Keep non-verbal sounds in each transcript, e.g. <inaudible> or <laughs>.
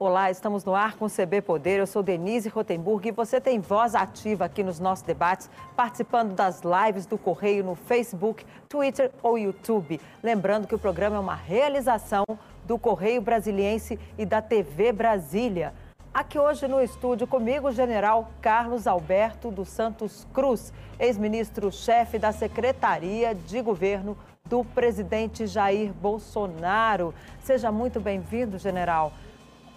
Olá, estamos no ar com o CB Poder. Eu sou Denise Rotenburg e você tem voz ativa aqui nos nossos debates, participando das lives do Correio no Facebook, Twitter ou YouTube. Lembrando que o programa é uma realização do Correio Brasiliense e da TV Brasília. Aqui hoje no estúdio comigo o general Carlos Alberto dos Santos Cruz, ex-ministro-chefe da Secretaria de Governo do presidente Jair Bolsonaro. Seja muito bem-vindo, general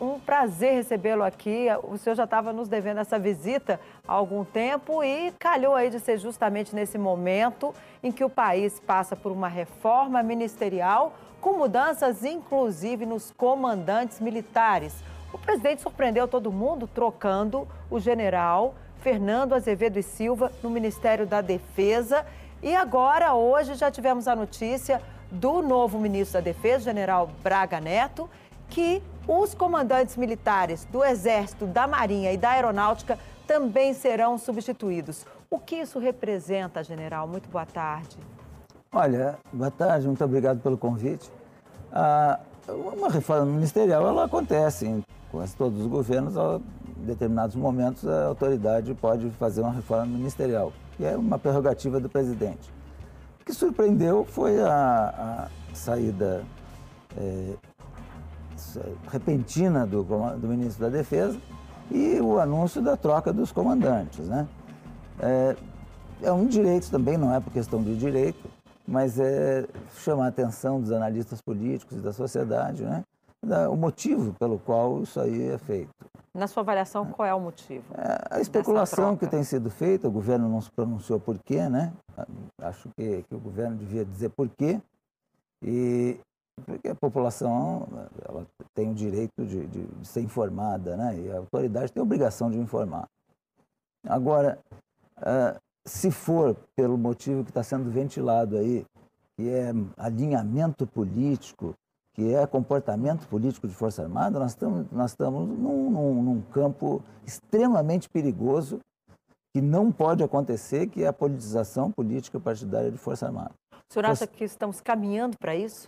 um prazer recebê-lo aqui. O senhor já estava nos devendo essa visita há algum tempo e calhou aí de ser justamente nesse momento em que o país passa por uma reforma ministerial com mudanças, inclusive, nos comandantes militares. O presidente surpreendeu todo mundo trocando o general Fernando Azevedo e Silva no Ministério da Defesa. E agora, hoje, já tivemos a notícia do novo ministro da Defesa, general Braga Neto, que os comandantes militares do Exército, da Marinha e da Aeronáutica também serão substituídos. O que isso representa, general? Muito boa tarde. Olha, boa tarde, muito obrigado pelo convite. Ah, uma reforma ministerial ela acontece em quase todos os governos, em determinados momentos a autoridade pode fazer uma reforma ministerial, que é uma prerrogativa do presidente. O que surpreendeu foi a, a saída é, repentina do, do ministro da Defesa e o anúncio da troca dos comandantes. Né? É, é um direito também, não é por questão de direito, mas é chamar a atenção dos analistas políticos e da sociedade, né? o motivo pelo qual isso aí é feito. Na sua avaliação, qual é o motivo? É, a especulação que tem sido feita, o governo não se pronunciou por quê, né? Acho que, que o governo devia dizer por quê. E porque a população ela tem o direito de, de, de, ser informada, né? E a autoridade tem a obrigação de informar. Agora, uh, se for pelo motivo que está sendo ventilado aí, que é alinhamento político, que é comportamento político de Força Armada, nós estamos, nós estamos num, num, num campo extremamente perigoso que não pode acontecer, que é a politização política partidária de Força Armada. O senhor acha que estamos caminhando para isso?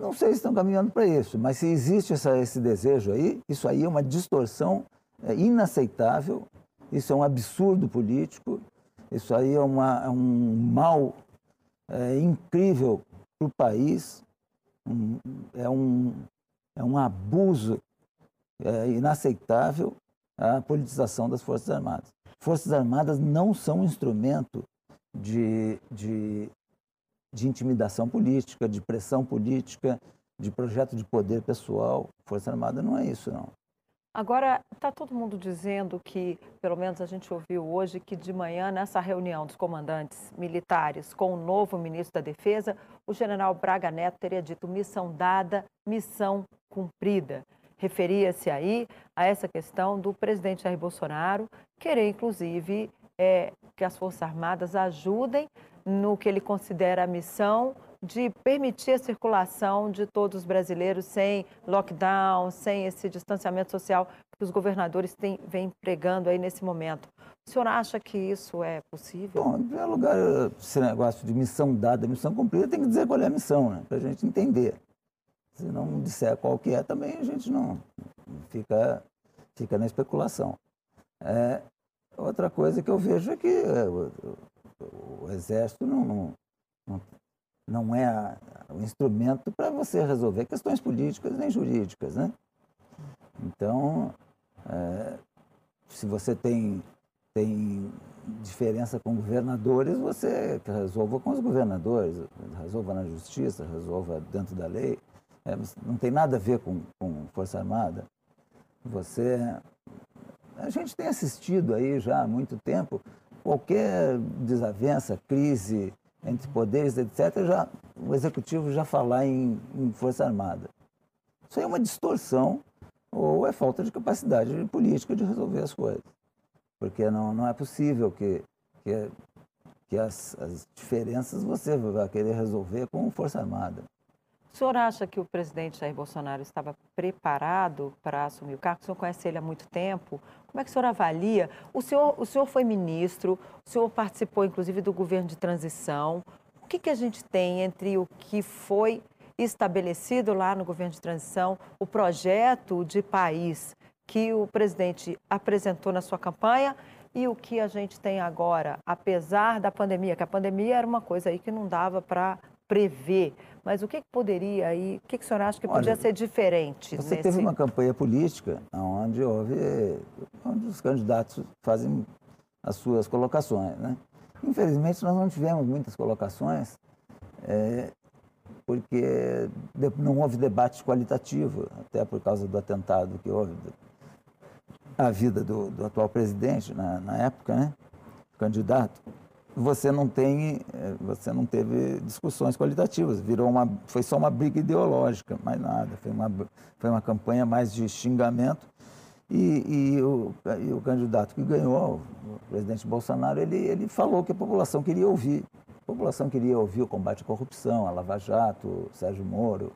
Não sei se estão caminhando para isso, mas se existe essa, esse desejo aí, isso aí é uma distorção é, inaceitável, isso é um absurdo político, isso aí é, uma, é um mal é, incrível para o país, um, é, um, é um abuso é, inaceitável a politização das Forças Armadas. Forças Armadas não são instrumento de, de de intimidação política, de pressão política, de projeto de poder pessoal. Força Armada não é isso, não. Agora, está todo mundo dizendo que, pelo menos a gente ouviu hoje, que de manhã, nessa reunião dos comandantes militares com o novo ministro da Defesa, o general Braga Neto teria dito missão dada, missão cumprida. Referia-se aí a essa questão do presidente Jair Bolsonaro querer, inclusive, é, que as Forças Armadas ajudem no que ele considera a missão de permitir a circulação de todos os brasileiros sem lockdown, sem esse distanciamento social que os governadores têm, vêm pregando aí nesse momento. O senhor acha que isso é possível? Bom, em primeiro lugar, esse negócio de missão dada, missão cumprida, tem que dizer qual é a missão, né? para a gente entender. Se não disser qual que é, também a gente não fica, fica na especulação. É, outra coisa que eu vejo é que é, o exército não, não, não é o instrumento para você resolver questões políticas nem jurídicas, né? Então, é, se você tem, tem diferença com governadores, você resolva com os governadores, resolva na justiça, resolva dentro da lei. É, não tem nada a ver com, com Força Armada. Você, a gente tem assistido aí já há muito tempo qualquer desavença, crise entre poderes, etc., já, o executivo já falar em, em Força Armada. Isso aí é uma distorção ou é falta de capacidade política de resolver as coisas. Porque não, não é possível que, que, que as, as diferenças você vai querer resolver com Força Armada. O senhor acha que o presidente Jair Bolsonaro estava preparado para assumir o cargo? O senhor conhece ele há muito tempo. Como é que o senhor avalia? O senhor, o senhor foi ministro, o senhor participou, inclusive, do governo de transição. O que, que a gente tem entre o que foi estabelecido lá no governo de transição, o projeto de país que o presidente apresentou na sua campanha e o que a gente tem agora, apesar da pandemia, que a pandemia era uma coisa aí que não dava para prever, mas o que, que poderia aí, o que, que o senhor acha que podia Olha, ser diferente? Você nesse... teve uma campanha política onde houve, onde os candidatos fazem as suas colocações, né? Infelizmente nós não tivemos muitas colocações, é, porque não houve debate qualitativo, até por causa do atentado que houve a vida do, do atual presidente na, na, época, né? Candidato. Você não tem, eh, você não teve discussões qualitativas. Virou uma, foi só uma briga ideológica, mais nada. Foi uma, foi uma campanha mais de xingamento. E, e, o, e o candidato que ganhou, o presidente Bolsonaro, ele, ele falou que a população queria ouvir. A população queria ouvir o combate à corrupção, a Lava Jato, Sérgio Moro,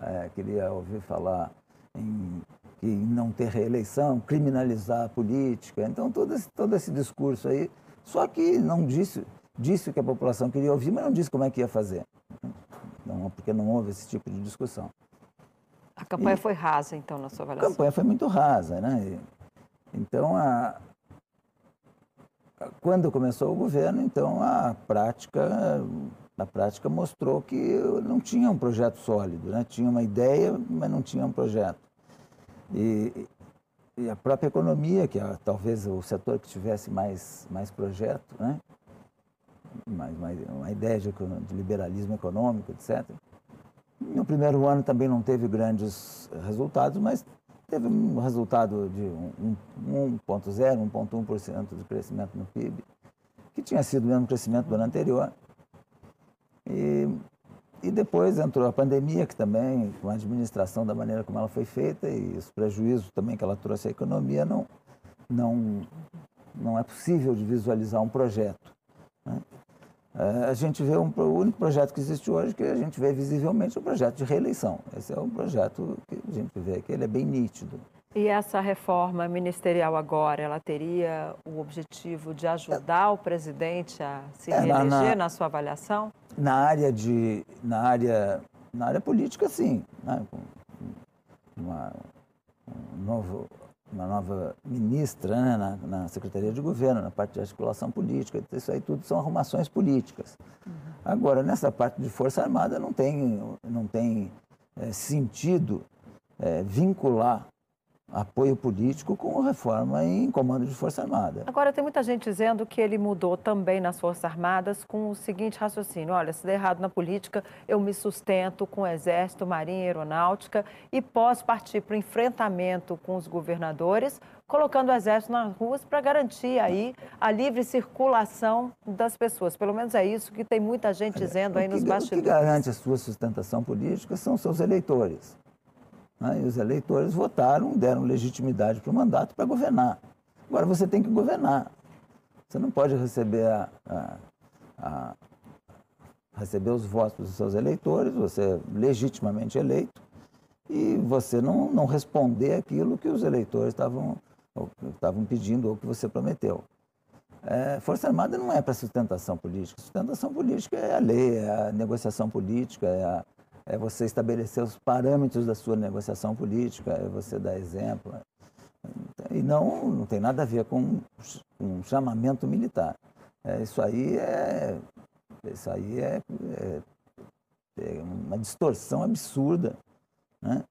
é, queria ouvir falar em e não ter reeleição, criminalizar a política. Então, todo esse, todo esse discurso aí, só que não disse, disse o que a população queria ouvir, mas não disse como é que ia fazer. Não, porque não houve esse tipo de discussão. A campanha e, foi rasa, então, na sua avaliação? A campanha foi muito rasa, né? Então, a, quando começou o governo, então a prática, a prática mostrou que não tinha um projeto sólido, né? Tinha uma ideia, mas não tinha um projeto. E, e a própria economia, que é talvez o setor que tivesse mais, mais projeto, né? mais, mais, uma ideia de, de liberalismo econômico, etc. No primeiro ano também não teve grandes resultados, mas teve um resultado de 1,0%, 1,1% de crescimento no PIB, que tinha sido o mesmo crescimento do ano anterior. E e depois entrou a pandemia, que também, com a administração da maneira como ela foi feita e os prejuízos também que ela trouxe à economia, não, não, não é possível de visualizar um projeto. Né? É, a gente vê um, o único projeto que existe hoje que a gente vê visivelmente é o projeto de reeleição. Esse é um projeto que a gente vê que ele é bem nítido. E essa reforma ministerial agora, ela teria o objetivo de ajudar o presidente a se é, reeleger na, na, na, sua avaliação? Na área de, na área, na área política, sim. Né? Uma, um novo, uma nova ministra né? na, na, Secretaria de Governo, na parte de articulação política, isso aí tudo são arrumações políticas. Uhum. Agora, nessa parte de Força Armada, não tem, não tem é, sentido é, vincular apoio político com reforma em comando de Força Armada. Agora, tem muita gente dizendo que ele mudou também nas Forças Armadas com o seguinte raciocínio: olha, se der errado na política, eu me sustento com o Exército, Marinha, Aeronáutica e posso partir para o enfrentamento com os governadores, colocando o Exército nas ruas para garantir aí a livre circulação das pessoas. Pelo menos é isso que tem muita gente dizendo aí nos bastidores. O que garante a sua sustentação política são seus eleitores. Né? E os eleitores votaram, deram legitimidade para o mandato para governar. Agora você tem que governar. Você não pode receber, a, a, a, receber os votos dos seus eleitores, você é legitimamente eleito, e você não, não responder aquilo que os eleitores estavam, estavam pedindo ou que você prometeu. É, Força Armada não é para sustentação política. Sustentação política é a lei, é a negociação política, é a, é você estabelecer os parâmetros da sua negociação política, é você dar exemplo. E não, não tem nada a ver com um chamamento militar. É, isso aí é, isso aí é, é, é uma distorção absurda né?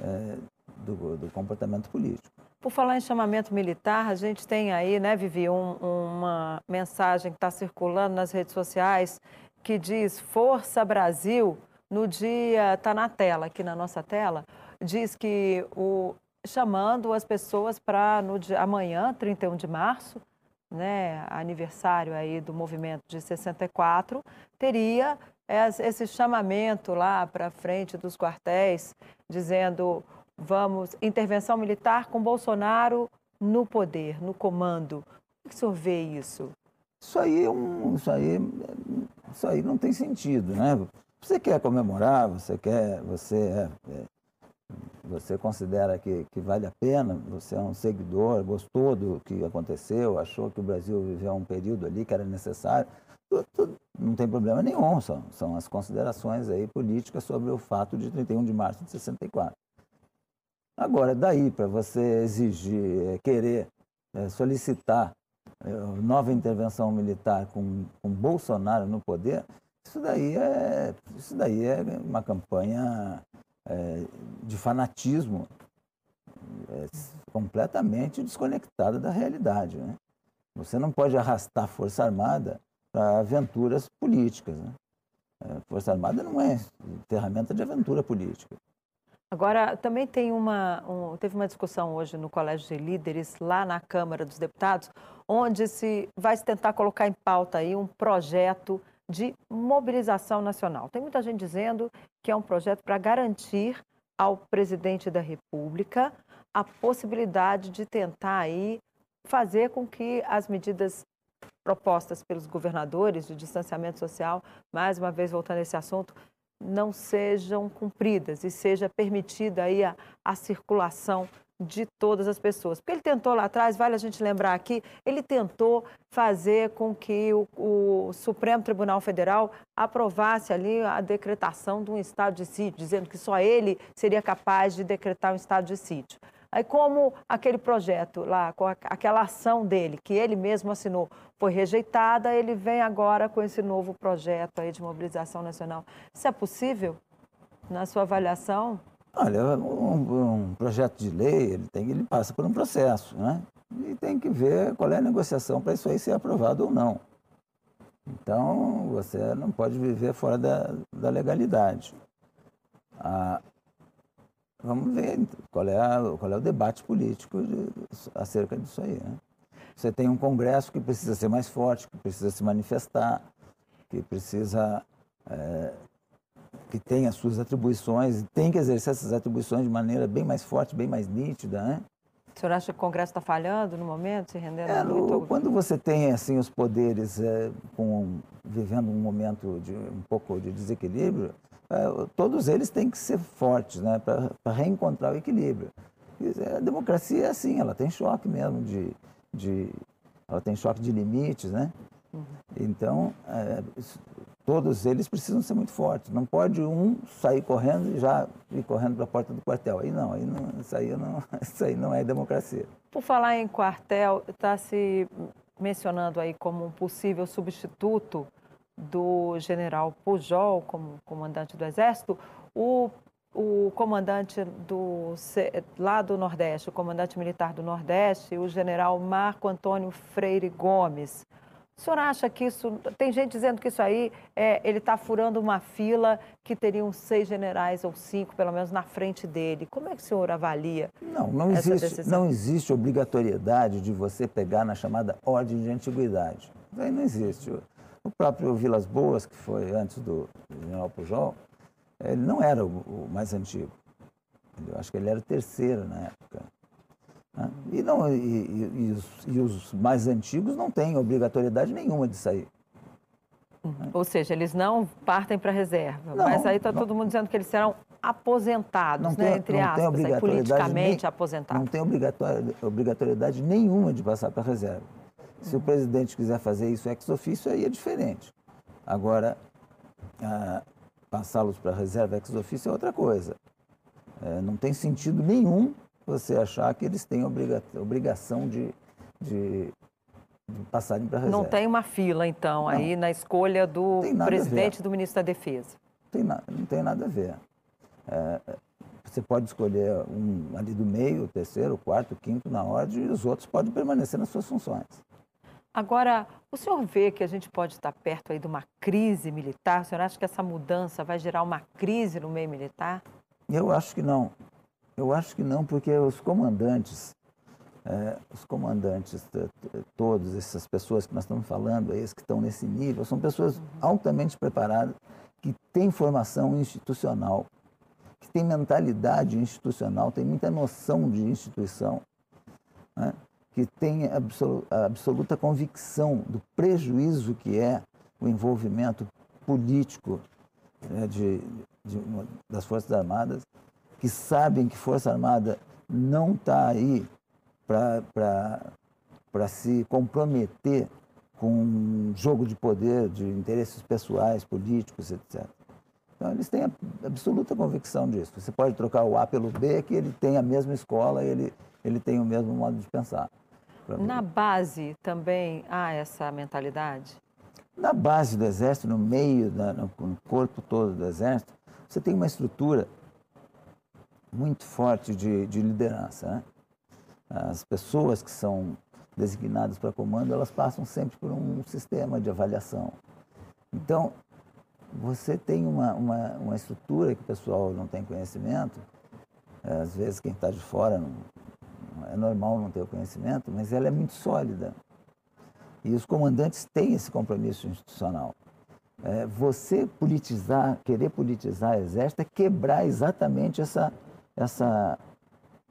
É, do, do, comportamento político. Por falar em chamamento militar, a gente tem aí, né, Vivi, um, uma mensagem que está circulando nas redes sociais que diz Força Brasil no dia, está na tela, aqui na nossa tela, diz que o, chamando as pessoas para no dia, amanhã, 31 de março, né, aniversário aí do movimento de 64, teria esse chamamento lá para frente dos quartéis, dizendo vamos intervenção militar com Bolsonaro no poder, no comando. Como que o senhor vê isso? Isso aí, é um, isso aí, isso aí não tem sentido, né? Você quer comemorar, você quer, você é, é, você considera que, que vale a pena, você é um seguidor, gostou do que aconteceu, achou que o Brasil viveu um período ali que era necessário, tudo, tudo, não tem problema nenhum, são, são as considerações aí políticas sobre o fato de 31 de março de 64. Agora, daí para você exigir, é, querer é, solicitar é, nova intervenção militar com, com Bolsonaro no poder, isso daí é, isso daí é uma campanha é, de fanatismo é, completamente desconectada da realidade. Né? Você não pode arrastar a Força Armada para aventuras políticas. Né? A Força Armada não é ferramenta de aventura política. Agora, também tem uma, um, teve uma discussão hoje no Colégio de Líderes, lá na Câmara dos Deputados, onde se vai se tentar colocar em pauta aí um projeto de mobilização nacional. Tem muita gente dizendo que é um projeto para garantir ao presidente da República a possibilidade de tentar aí fazer com que as medidas propostas pelos governadores de distanciamento social, mais uma vez voltando a esse assunto, não sejam cumpridas e seja permitida aí a, a circulação de todas as pessoas. Porque ele tentou lá atrás, vale a gente lembrar aqui, ele tentou fazer com que o, o, Supremo Tribunal Federal aprovasse ali a decretação de um estado de sítio, dizendo que só ele seria capaz de decretar um estado de sítio. Aí, como aquele projeto lá, aquela ação dele, que ele mesmo assinou, foi rejeitada, ele vem agora com esse novo projeto aí de mobilização nacional. Isso é possível, na sua avaliação? Olha, um, um projeto de lei, ele, tem, ele passa por um processo, né? E tem que ver qual é a negociação para isso aí ser aprovado ou não. Então, você não pode viver fora da, da legalidade. Ah, Vamos ver qual é, a, qual é o debate político de, acerca disso aí. Né? Você tem um Congresso que precisa ser mais forte, que precisa se manifestar, que precisa. É, que tem as suas atribuições, tem que exercer essas atribuições de maneira bem mais forte, bem mais nítida. Né? O senhor acha que o Congresso está falhando no momento, se rendendo é, muito? Quando você tem assim os poderes é, com, vivendo um momento de um pouco de desequilíbrio, é, todos eles têm que ser fortes né, para reencontrar o equilíbrio. A democracia é assim, ela tem choque mesmo de, de ela tem choque de limites, né? Uhum. Então, é, todos eles precisam ser muito fortes. Não pode um sair correndo e já ir correndo para a porta do quartel. Aí não, aí não, isso, aí não, <laughs> isso aí não é democracia. Por falar em quartel, está se mencionando aí como um possível substituto do general Pujol como comandante do Exército, o, o comandante do, lá do Nordeste, o comandante militar do Nordeste, o general Marco Antônio Freire Gomes. O senhor acha que isso. Tem gente dizendo que isso aí é, ele está furando uma fila que teriam seis generais ou cinco, pelo menos, na frente dele. Como é que o senhor avalia? Não, não existe, não existe obrigatoriedade de você pegar na chamada ordem de antiguidade. Isso aí não existe. O próprio Vilas Boas, que foi antes do general Pujol, ele não era o, o mais antigo. Eu acho que ele era o terceiro na época. Né? E, não, e, e, e, os, e, os, mais antigos não têm obrigatoriedade nenhuma de sair. Né? Ou seja, eles não partem para a reserva. Não, mas aí está todo mundo dizendo que eles serão aposentados, tem, né, entre aspas, aí, politicamente nem, aposentados. Não tem obrigatoriedade nenhuma de passar para a reserva. Se o presidente quiser fazer isso ex ofício, aí é diferente. Agora, passá-los para a reserva ex ofício é outra coisa. É, não tem sentido nenhum você achar que eles têm obriga obrigação de, de, de passarem para a reserva. Não tem uma fila, então, não. aí na escolha do presidente do ministro da Defesa. Tem na, não tem nada a ver. É, você pode escolher um ali do meio, o terceiro, o quarto, o quinto na ordem, e os outros podem permanecer nas suas funções. Agora, o senhor vê que a gente pode estar perto aí de uma crise militar? O senhor acha que essa mudança vai gerar uma crise no meio militar? Eu acho que não. Eu acho que não, porque os comandantes, é, os comandantes, todos essas pessoas que nós estamos falando, esses que estão nesse nível, são pessoas uhum. altamente preparadas, que têm formação institucional, que têm mentalidade institucional, têm muita noção de instituição. Né? que tem a absoluta convicção do prejuízo que é o envolvimento político né, de, de das Forças Armadas, que sabem que Força Armada não está aí para se comprometer com jogo de poder, de interesses pessoais, políticos, etc. Então, eles têm absoluta convicção disso. Você pode trocar o A pelo B, que ele tem a mesma escola, ele, ele tem o mesmo modo de pensar. Na base também há essa mentalidade? Na base do Exército, no meio, no corpo todo do Exército, você tem uma estrutura muito forte de, de liderança. Né? As pessoas que são designadas para comando, elas passam sempre por um sistema de avaliação. Então, você tem uma, uma, uma estrutura que o pessoal não tem conhecimento, às vezes quem está de fora não, é normal não ter o conhecimento, mas ela é muito sólida. E os comandantes têm esse compromisso institucional. É, você politizar, querer politizar o exército é quebrar exatamente essa, essa,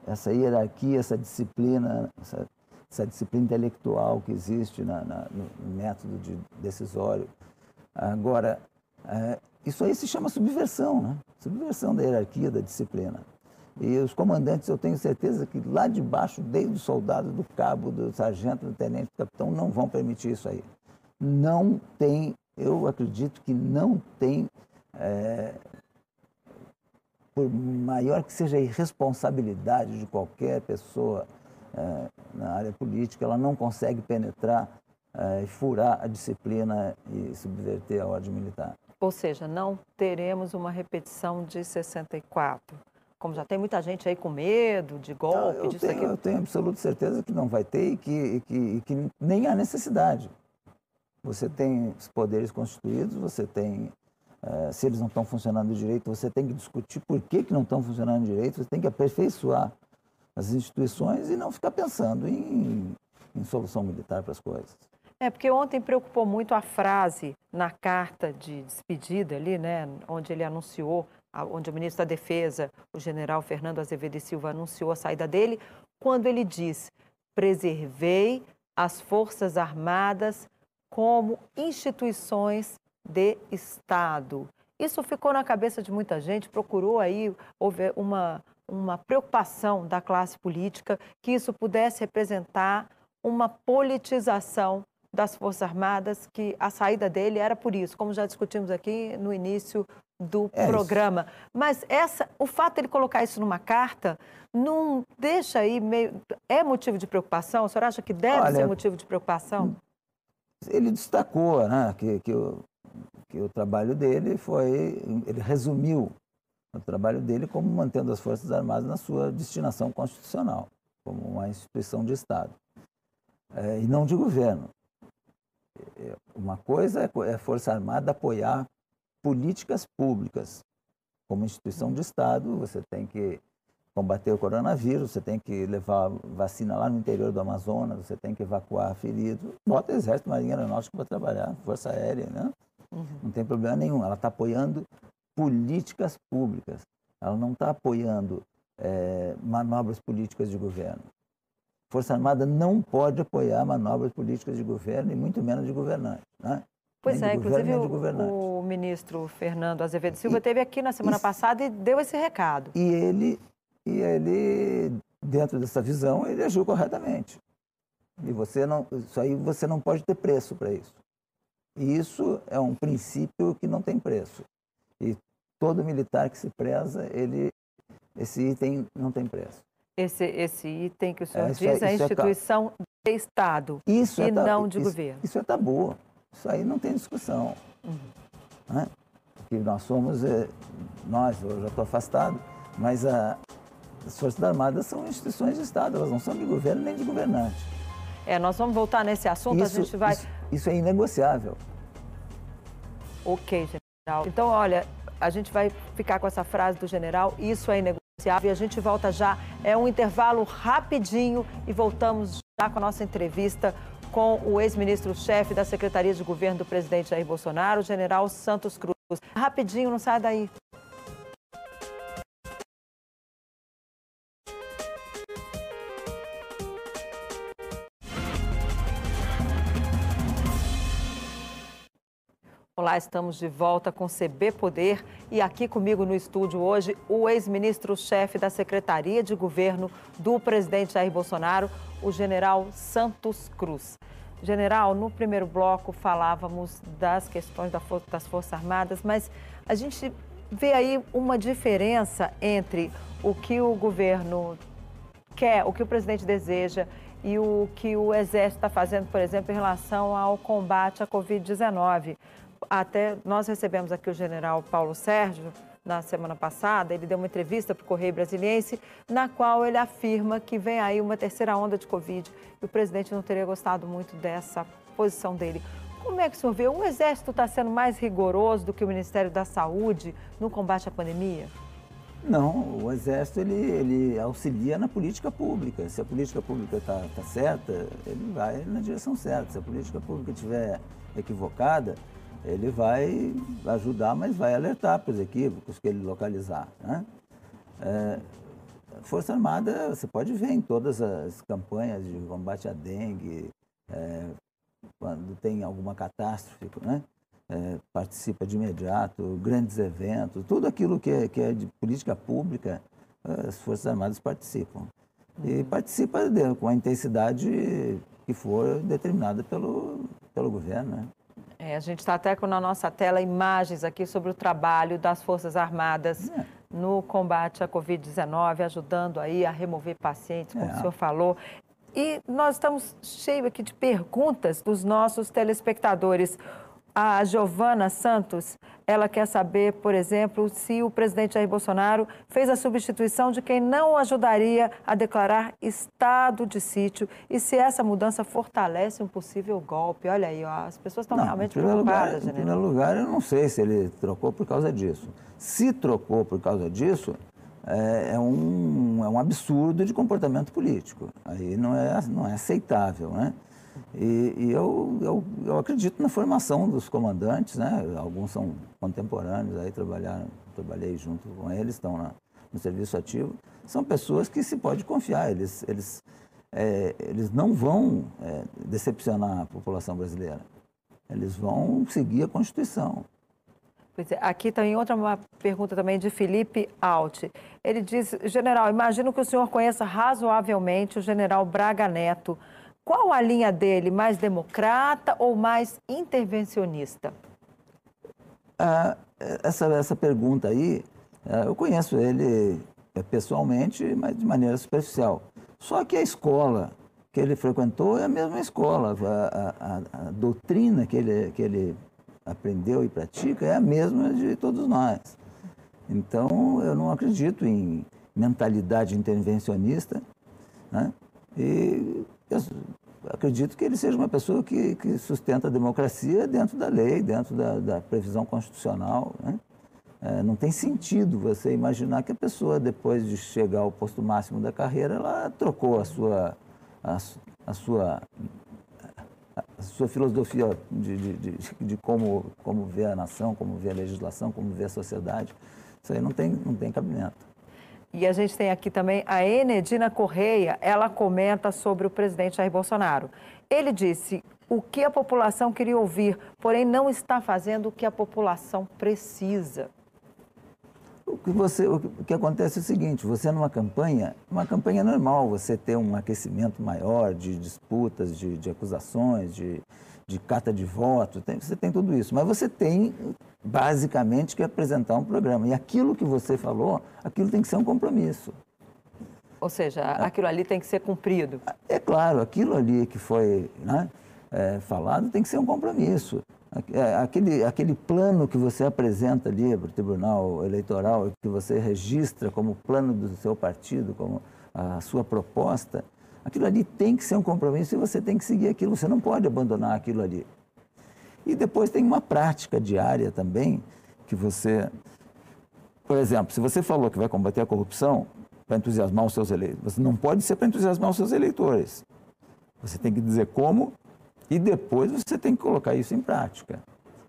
essa hierarquia, essa disciplina, essa, essa disciplina intelectual que existe na, na, no método de decisório. Agora, é, isso aí se chama subversão, né? subversão da hierarquia, da disciplina. E os comandantes, eu tenho certeza que lá de baixo, desde o soldado, do cabo, do sargento, do tenente, do capitão, não vão permitir isso aí. Não tem, eu acredito que não tem, é, por maior que seja a irresponsabilidade de qualquer pessoa é, na área política, ela não consegue penetrar é, e furar a disciplina e subverter a ordem militar. Ou seja, não teremos uma repetição de 64. Como já tem muita gente aí com medo de golpe, eu disso tenho. Eu tenho absoluta certeza que não vai ter e que, e que, e que nem há necessidade. Você tem os poderes constituídos, você tem é, se eles não estão funcionando direito, você tem que discutir por que, que não estão funcionando direito, você tem que aperfeiçoar as instituições e não ficar pensando em, em solução militar para as coisas. É, porque ontem preocupou muito a frase na carta de despedida ali, né, onde ele anunciou, onde o ministro da Defesa, o general Fernando Azevedo e Silva, anunciou a saída dele, quando ele diz: preservei as Forças Armadas como instituições de Estado. Isso ficou na cabeça de muita gente, procurou aí, houve uma, uma preocupação da classe política que isso pudesse representar uma politização das Forças Armadas, que a saída dele era por isso, como já discutimos aqui no início do é programa. Isso. Mas essa, o fato de ele colocar isso numa carta não deixa aí meio. É motivo de preocupação? O senhor acha que deve Olha, ser motivo de preocupação? Ele destacou né, que, que, o, que o trabalho dele foi. Ele resumiu o trabalho dele como mantendo as Forças Armadas na sua destinação constitucional, como uma instituição de Estado. É, e não de governo. É, uma coisa é, é a Força Armada apoiar políticas públicas. Como instituição de Estado, você tem que combater o coronavírus, você tem que levar vacina lá no interior do Amazonas, você tem que evacuar feridos. Bota Exército, Marinha Aeronáutica para trabalhar, Força Aérea, né? Uhum. Não tem problema nenhum. Ela está apoiando políticas públicas. Ela não está apoiando é, manobras políticas de governo. Força Armada não pode apoiar manobras políticas de governo e muito menos de governantes. Né? Pois nem é, inclusive o, o, ministro Fernando Azevedo Silva esteve aqui na semana passada e deu esse recado. E ele, e ele, dentro dessa visão, ele agiu corretamente. E você não, isso aí você não pode ter preço para isso. E isso é um princípio que não tem preço. E todo militar que se preza, ele, esse item não tem preço esse, esse item que o senhor é, diz, é, a é instituição é de Estado isso e é não de isso, governo. Isso é tabu. Isso aí não tem discussão. Uhum. Né? Porque nós somos, é, nós, eu já estou afastado, mas a, as Forças Armadas são instituições de Estado, elas não são de governo nem de governante. É, nós vamos voltar nesse assunto, isso, a gente vai... Isso, isso é inegociável. Ok, general. Então, olha, a gente vai ficar com essa frase do general, isso é inegociável e a gente volta já, é um intervalo rapidinho e voltamos já com a nossa entrevista com o ex-ministro-chefe da Secretaria de Governo do presidente Jair Bolsonaro, o general Santos Cruz. Rapidinho, não sai daí. Olá, estamos de volta com CB Poder e aqui comigo no estúdio hoje o ex-ministro-chefe da Secretaria de Governo do presidente Jair Bolsonaro, o general Santos Cruz. General, no primeiro bloco falávamos das questões das Forças Armadas, mas a gente vê aí uma diferença entre o que o governo quer, o que o presidente deseja e o que o Exército está fazendo, por exemplo, em relação ao combate à Covid-19. Até nós recebemos aqui o general Paulo Sérgio na semana passada, ele deu uma entrevista para o Correio Brasiliense, na qual ele afirma que vem aí uma terceira onda de Covid e o presidente não teria gostado muito dessa posição dele. Como é que o senhor vê? O Exército está sendo mais rigoroso do que o Ministério da Saúde no combate à pandemia? Não, o Exército ele, ele auxilia na política pública. Se a política pública está tá certa, ele vai na direção certa. Se a política pública estiver equivocada, ele vai ajudar, mas vai alertar para os equívocos que ele localizar. Né? É, Força Armada, você pode ver em todas as campanhas de combate à dengue, é, quando tem alguma catástrofe, né? É, participa de imediato, grandes eventos, tudo aquilo que é, que é de política pública, as Forças Armadas participam. E uhum. participa de, com a intensidade que for determinada pelo, pelo governo. Né? É, a gente está até com na nossa tela imagens aqui sobre o trabalho das Forças Armadas é. no combate à Covid-19, ajudando aí a remover pacientes, como é. o senhor falou. E nós estamos cheios aqui de perguntas dos nossos telespectadores. A Giovana Santos, ela quer saber, por exemplo, se o presidente Jair Bolsonaro fez a substituição de quem não ajudaria a declarar estado de sítio e se essa mudança fortalece um possível golpe. Olha aí, ó, as pessoas estão não, realmente preocupadas, lugar, Em primeiro lugar, eu não sei se ele trocou por causa disso. Se trocou por causa disso, é, é, um, é um absurdo de comportamento político. Aí não é, não é aceitável, né? E, e eu, eu, eu, acredito na formação dos comandantes, né? Alguns são contemporâneos, aí trabalharam, trabalhei junto com eles, estão na, no serviço ativo. São pessoas que se pode confiar, eles, eles, é, eles não vão é, decepcionar a população brasileira. Eles vão seguir a Constituição. Pois é, aqui tem outra pergunta também de Felipe Alt. Ele diz, general, imagino que o senhor conheça razoavelmente o general Braga Neto. Qual a linha dele, mais democrata ou mais intervencionista? Ah, essa, essa pergunta aí, ah, eu conheço ele é, pessoalmente, mas de maneira superficial. Só que a escola que ele frequentou é a mesma escola. A, a, a doutrina que ele, que ele aprendeu e pratica é a mesma de todos nós. Então, eu não acredito em mentalidade intervencionista, né? e acredito que ele seja uma pessoa que, que sustenta a democracia dentro da lei, dentro da, da previsão constitucional. Né? É, não tem sentido você imaginar que a pessoa, depois de chegar ao posto máximo da carreira, ela trocou a sua, a, a sua a sua filosofia de, de, de, de, como, como vê a nação, como vê a legislação, como vê a sociedade. Isso aí não tem, não tem cabimento. E a gente tem aqui também a Enedina Correia, ela comenta sobre o presidente Jair Bolsonaro. Ele disse o que a população queria ouvir, porém não está fazendo o que a população precisa. O que, você, o que acontece é o seguinte, você numa campanha, uma campanha normal, você ter um aquecimento maior de disputas, de, de acusações, de, de carta de voto, tem, você tem tudo isso. Mas você tem, basicamente, que apresentar um programa. E aquilo que você falou, aquilo tem que ser um compromisso. Ou seja, aquilo ali tem que ser cumprido. É claro, aquilo ali que foi né, é, falado tem que ser um compromisso. É, aquele, aquele plano que você apresenta ali para o Tribunal Eleitoral, que você registra como plano do seu partido, como a sua proposta, aquilo ali tem que ser um compromisso e você tem que seguir aquilo, você não pode abandonar aquilo ali. E depois tem uma prática diária também, que você. Por exemplo, se você falou que vai combater a corrupção para entusiasmar os seus eleitores, você não pode ser para entusiasmar os seus eleitores. Você tem que dizer como e depois você tem que colocar isso em prática.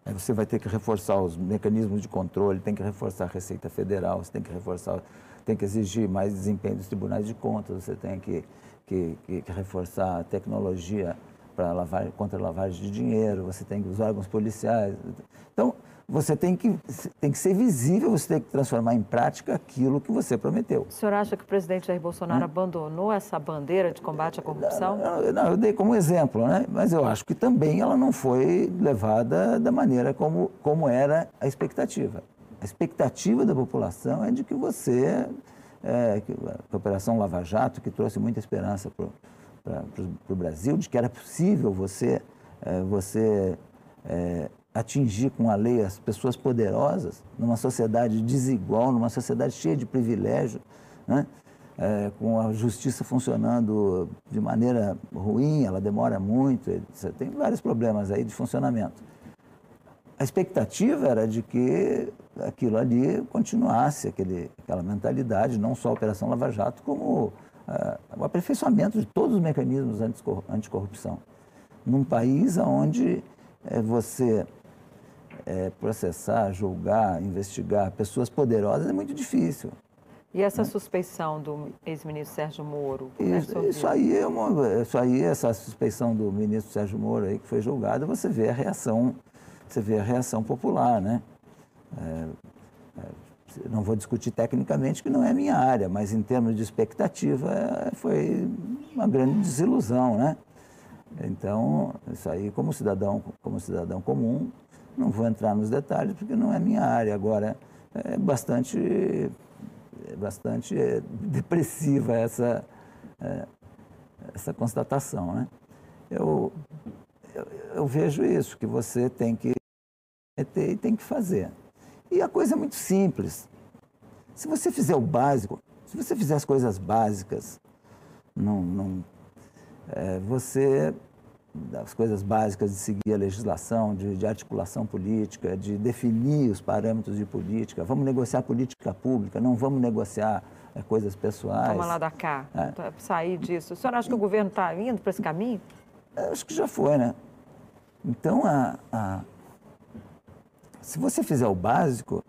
Aí você vai ter que reforçar os mecanismos de controle, tem que reforçar a Receita Federal, você tem que reforçar, tem que exigir mais desempenho dos tribunais de contas, você tem que, que, que, que reforçar a tecnologia para lavar, contra a lavagem de dinheiro, você tem os órgãos policiais. Então, você tem que, tem que ser visível, você tem que transformar em prática aquilo que você prometeu. O senhor acha que o presidente Jair Bolsonaro hum? abandonou essa bandeira de combate à corrupção? Não, não, eu dei como exemplo, né? mas eu acho que também ela não foi levada da maneira como, como era a expectativa. A expectativa da população é de que você, é, a Operação Lava Jato, que trouxe muita esperança para o Brasil, de que era possível você, é, você é, atingir com a lei as pessoas poderosas, numa sociedade desigual, numa sociedade cheia de privilégios, né? É, com a justiça funcionando de maneira ruim, ela demora muito, tem vários problemas aí de funcionamento. A expectativa era de que aquilo ali continuasse, aquele, aquela mentalidade, não só a Operação Lava Jato, como uh, o aperfeiçoamento de todos os mecanismos anticorrupção. Num país onde é, você é, processar, julgar, investigar pessoas poderosas é muito difícil. E essa né? suspeição do ex-ministro Sérgio Moro? Isso, isso, aí é uma, isso aí, essa suspeição do ministro Sérgio Moro aí que foi julgado, você vê a reação, você vê a reação popular, né? É, é, não vou discutir tecnicamente, que não é minha área, mas em termos de expectativa é, foi uma grande desilusão, né? Então, isso aí, como cidadão, como cidadão comum, não vou entrar nos detalhes porque não é minha área. Agora, é bastante, é bastante depressiva essa, é, essa constatação. Né? Eu, eu, eu, vejo isso, que você tem que e tem que fazer. E a coisa é muito simples. Se você fizer o básico, se você fizer as coisas básicas, não, não, é, você das coisas básicas de seguir a legislação, de, de, articulação política, de definir os parâmetros de política. Vamos negociar política pública, não vamos negociar é, coisas pessoais. Toma lá da cá, é. Então, sair disso. O senhor acha que o governo está indo para esse caminho? Eu acho que já foi, né? Então, a, a, se você fizer o básico,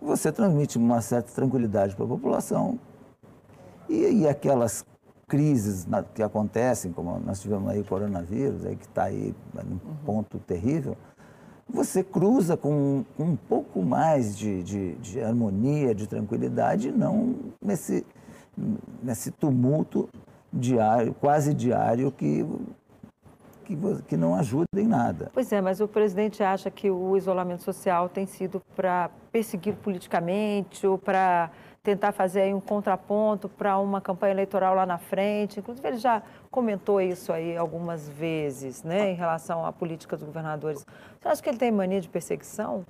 você transmite uma certa tranquilidade para a população. E, e aquelas crises que acontecem, como nós tivemos aí o coronavírus, aí que está aí num ponto terrível, você cruza com, com um pouco mais de, de, de, harmonia, de tranquilidade, não nesse, nesse tumulto diário, quase diário, que, que, que não ajuda em nada. Pois é, mas o presidente acha que o isolamento social tem sido para perseguir politicamente ou para tentar fazer aí um contraponto para uma campanha eleitoral lá na frente. Inclusive, ele já comentou isso aí algumas vezes, né, em relação à política dos governadores. Você acha que ele tem mania de perseguição?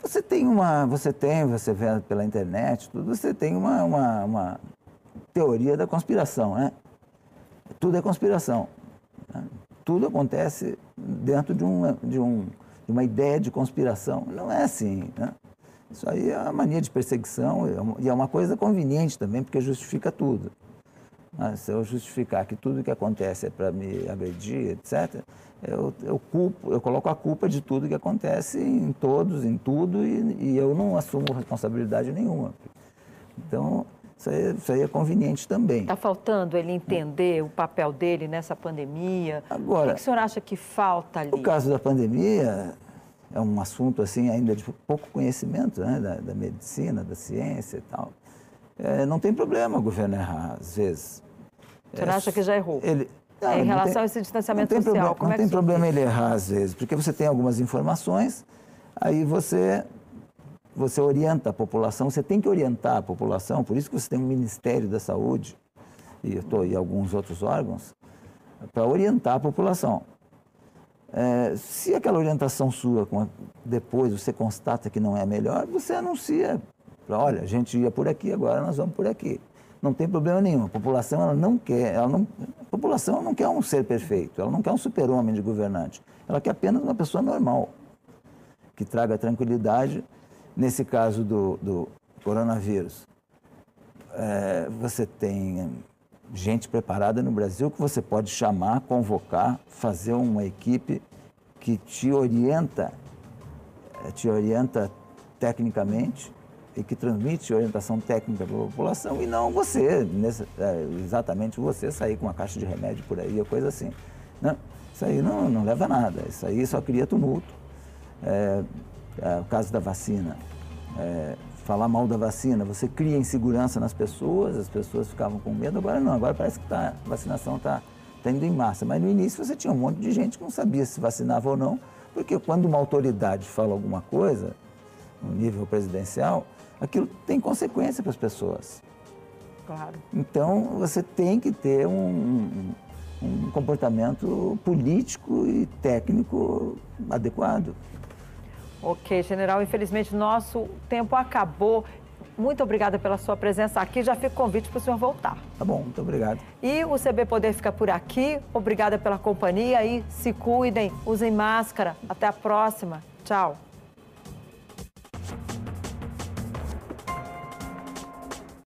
Você tem uma, você tem, você vê pela internet, tudo, você tem uma, uma, uma teoria da conspiração, né? Tudo é conspiração. Tudo acontece dentro de, um, de, um, de uma ideia de conspiração. Não é assim, né? Isso aí é uma mania de perseguição e é uma coisa conveniente também, porque justifica tudo. Mas se eu justificar que tudo que acontece é para me agredir, etc., eu, eu, culpo, eu coloco a culpa de tudo que acontece em todos, em tudo, e, e eu não assumo responsabilidade nenhuma. Então, isso aí, isso aí é conveniente também. Está faltando ele entender o papel dele nessa pandemia? Agora, o que o senhor acha que falta ali? O caso da pandemia, é um assunto assim ainda de pouco conhecimento né, da, da medicina, da ciência e tal. É, não tem problema o governo errar, às vezes. O senhor é, acha que já errou? Ele, não, em relação tem, a esse distanciamento não social, problema, como não é tem problema ele errar às vezes, porque você tem algumas informações, aí você você orienta a população, você tem que orientar a população, por isso que você tem um Ministério da Saúde e, tô, e alguns outros órgãos, para orientar a população. É, se aquela orientação sua, depois você constata que não é melhor, você anuncia. Olha, a gente ia por aqui, agora nós vamos por aqui. Não tem problema nenhum. A população ela não quer, ela não, a população não quer um ser perfeito, ela não quer um super-homem de governante. Ela quer apenas uma pessoa normal, que traga tranquilidade. Nesse caso do, do coronavírus, é, você tem gente preparada no Brasil que você pode chamar, convocar, fazer uma equipe que te orienta, eh, te orienta tecnicamente e que transmite orientação técnica para a população e não você, nesse, é, exatamente você sair com uma caixa de remédio por aí coisa assim. Não, isso aí não, não leva a nada, isso aí só cria tumulto. É, é, o caso da vacina. É, falar mal da vacina, você cria insegurança nas pessoas, as pessoas ficavam com medo, agora não, agora parece que tá, a vacinação está tá indo em massa. Mas no início você tinha um monte de gente que não sabia se vacinava ou não, porque quando uma autoridade fala alguma coisa, no nível presidencial, aquilo tem consequência para as pessoas. Claro. Então você tem que ter um, um comportamento político e técnico adequado. Ok, general, infelizmente nosso tempo acabou. Muito obrigada pela sua presença aqui. Já fica o convite para o senhor voltar. Tá bom, muito obrigado. E o CB Poder fica por aqui. Obrigada pela companhia e se cuidem, usem máscara. Até a próxima. Tchau.